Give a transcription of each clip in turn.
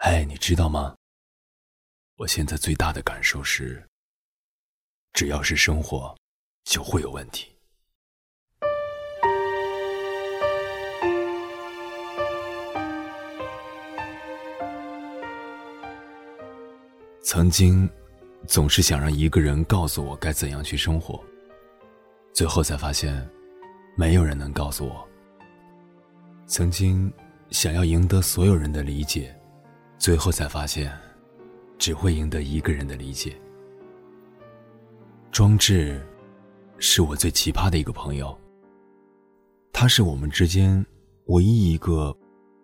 哎，你知道吗？我现在最大的感受是，只要是生活，就会有问题。曾经，总是想让一个人告诉我该怎样去生活，最后才发现，没有人能告诉我。曾经，想要赢得所有人的理解，最后才发现，只会赢得一个人的理解。庄志，是我最奇葩的一个朋友。他是我们之间唯一一个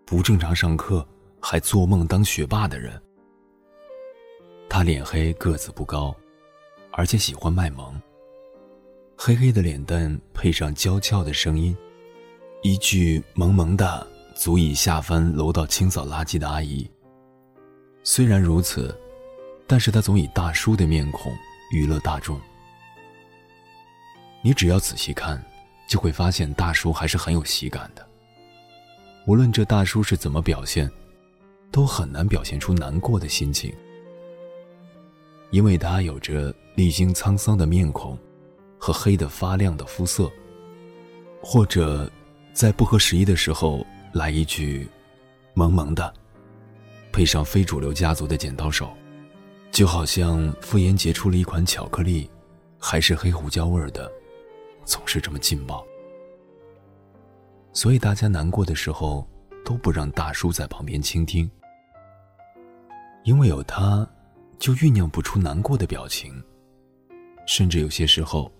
不正常上课还做梦当学霸的人。他脸黑，个子不高，而且喜欢卖萌。黑黑的脸蛋配上娇俏的声音，一句“萌萌的”足以吓翻楼道清扫垃圾的阿姨。虽然如此，但是他总以大叔的面孔娱乐大众。你只要仔细看，就会发现大叔还是很有喜感的。无论这大叔是怎么表现，都很难表现出难过的心情。因为他有着历经沧桑的面孔，和黑得发亮的肤色。或者，在不合时宜的时候来一句“萌萌的”，配上非主流家族的剪刀手，就好像傅炎洁出了一款巧克力，还是黑胡椒味儿的，总是这么劲爆。所以大家难过的时候都不让大叔在旁边倾听，因为有他。就酝酿不出难过的表情，甚至有些时候，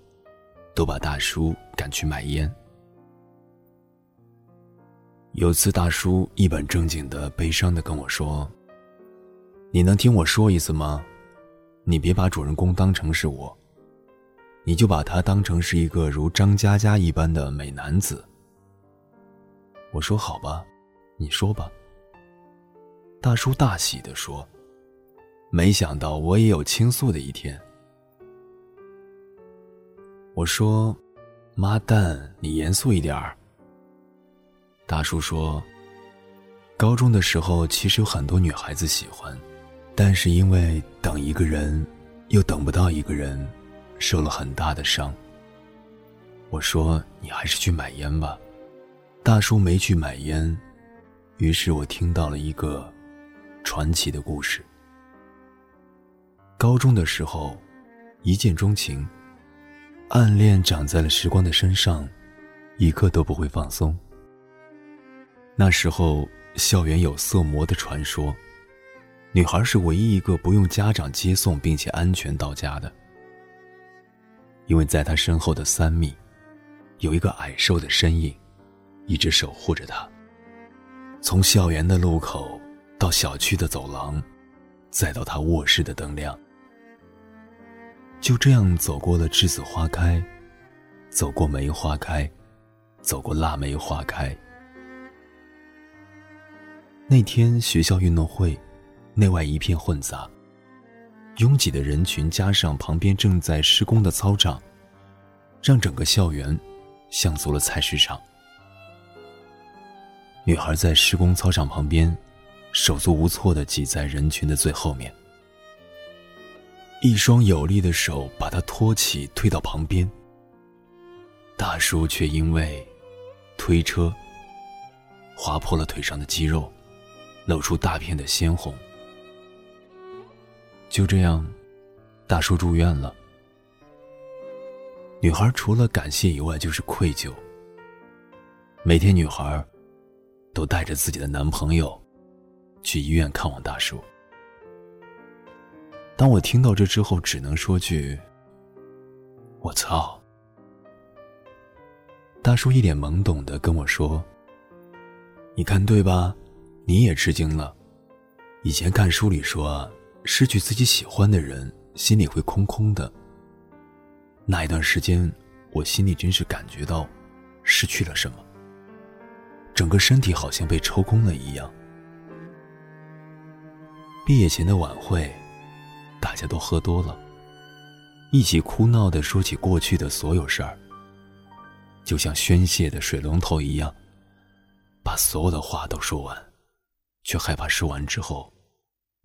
都把大叔赶去买烟。有次大叔一本正经的、悲伤的跟我说：“你能听我说一次吗？你别把主人公当成是我，你就把他当成是一个如张嘉佳一般的美男子。”我说：“好吧，你说吧。”大叔大喜的说。没想到我也有倾诉的一天。我说：“妈蛋，你严肃一点儿。”大叔说：“高中的时候其实有很多女孩子喜欢，但是因为等一个人，又等不到一个人，受了很大的伤。”我说：“你还是去买烟吧。”大叔没去买烟，于是我听到了一个传奇的故事。高中的时候，一见钟情，暗恋长在了时光的身上，一刻都不会放松。那时候，校园有色魔的传说，女孩是唯一一个不用家长接送并且安全到家的，因为在她身后的三米，有一个矮瘦的身影，一直守护着她。从校园的路口到小区的走廊，再到她卧室的灯亮。就这样走过了栀子花开，走过梅花开，走过腊梅花开。那天学校运动会，内外一片混杂，拥挤的人群加上旁边正在施工的操场，让整个校园像足了菜市场。女孩在施工操场旁边，手足无措的挤在人群的最后面。一双有力的手把他托起，推到旁边。大叔却因为推车划破了腿上的肌肉，露出大片的鲜红。就这样，大叔住院了。女孩除了感谢以外，就是愧疚。每天，女孩都带着自己的男朋友去医院看望大叔。当我听到这之后，只能说句：“我操！”大叔一脸懵懂的跟我说：“你看对吧？你也吃惊了。以前看书里说，失去自己喜欢的人，心里会空空的。那一段时间，我心里真是感觉到失去了什么，整个身体好像被抽空了一样。毕业前的晚会。”大家都喝多了，一起哭闹的说起过去的所有事儿，就像宣泄的水龙头一样，把所有的话都说完，却害怕说完之后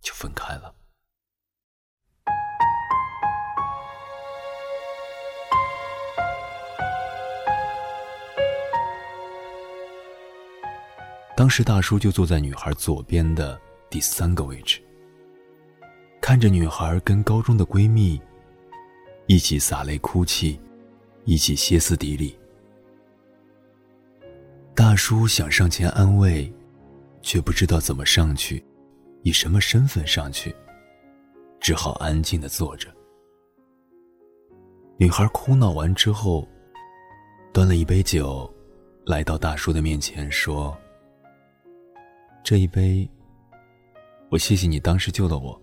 就分开了。当时大叔就坐在女孩左边的第三个位置，看着女孩跟高中的闺蜜一起洒泪哭泣，一起歇斯底里。大叔想上前安慰，却不知道怎么上去，以什么身份上去，只好安静的坐着。女孩哭闹完之后，端了一杯酒，来到大叔的面前说。这一杯，我谢谢你当时救了我。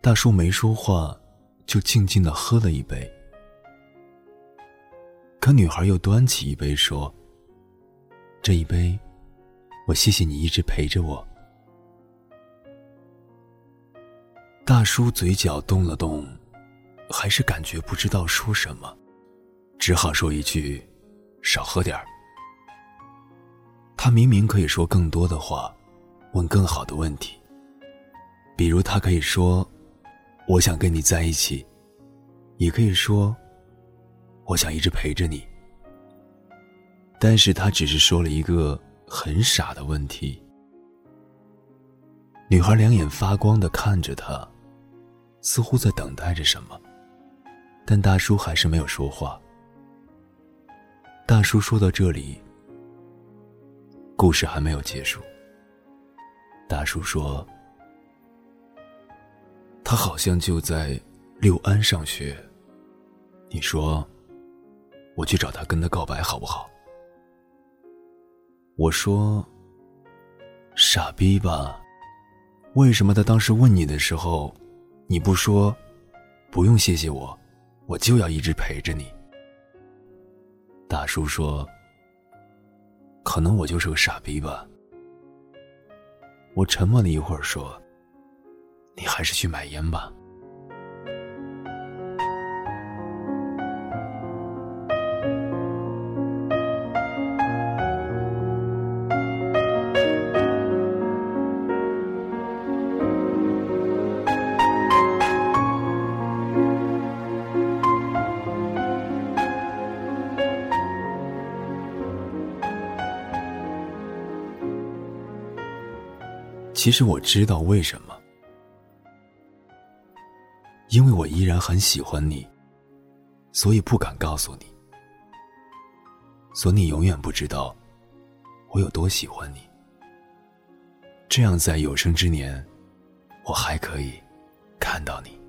大叔没说话，就静静的喝了一杯。可女孩又端起一杯说：“这一杯，我谢谢你一直陪着我。”大叔嘴角动了动，还是感觉不知道说什么，只好说一句：“少喝点儿。”他明明可以说更多的话，问更好的问题。比如，他可以说：“我想跟你在一起。”也可以说：“我想一直陪着你。”但是他只是说了一个很傻的问题。女孩两眼发光的看着他，似乎在等待着什么。但大叔还是没有说话。大叔说到这里。故事还没有结束。大叔说：“他好像就在六安上学。你说，我去找他跟他告白好不好？”我说：“傻逼吧？为什么他当时问你的时候，你不说，不用谢谢我，我就要一直陪着你？”大叔说。可能我就是个傻逼吧。我沉默了一会儿，说：“你还是去买烟吧。”其实我知道为什么，因为我依然很喜欢你，所以不敢告诉你，所以你永远不知道我有多喜欢你。这样在有生之年，我还可以看到你。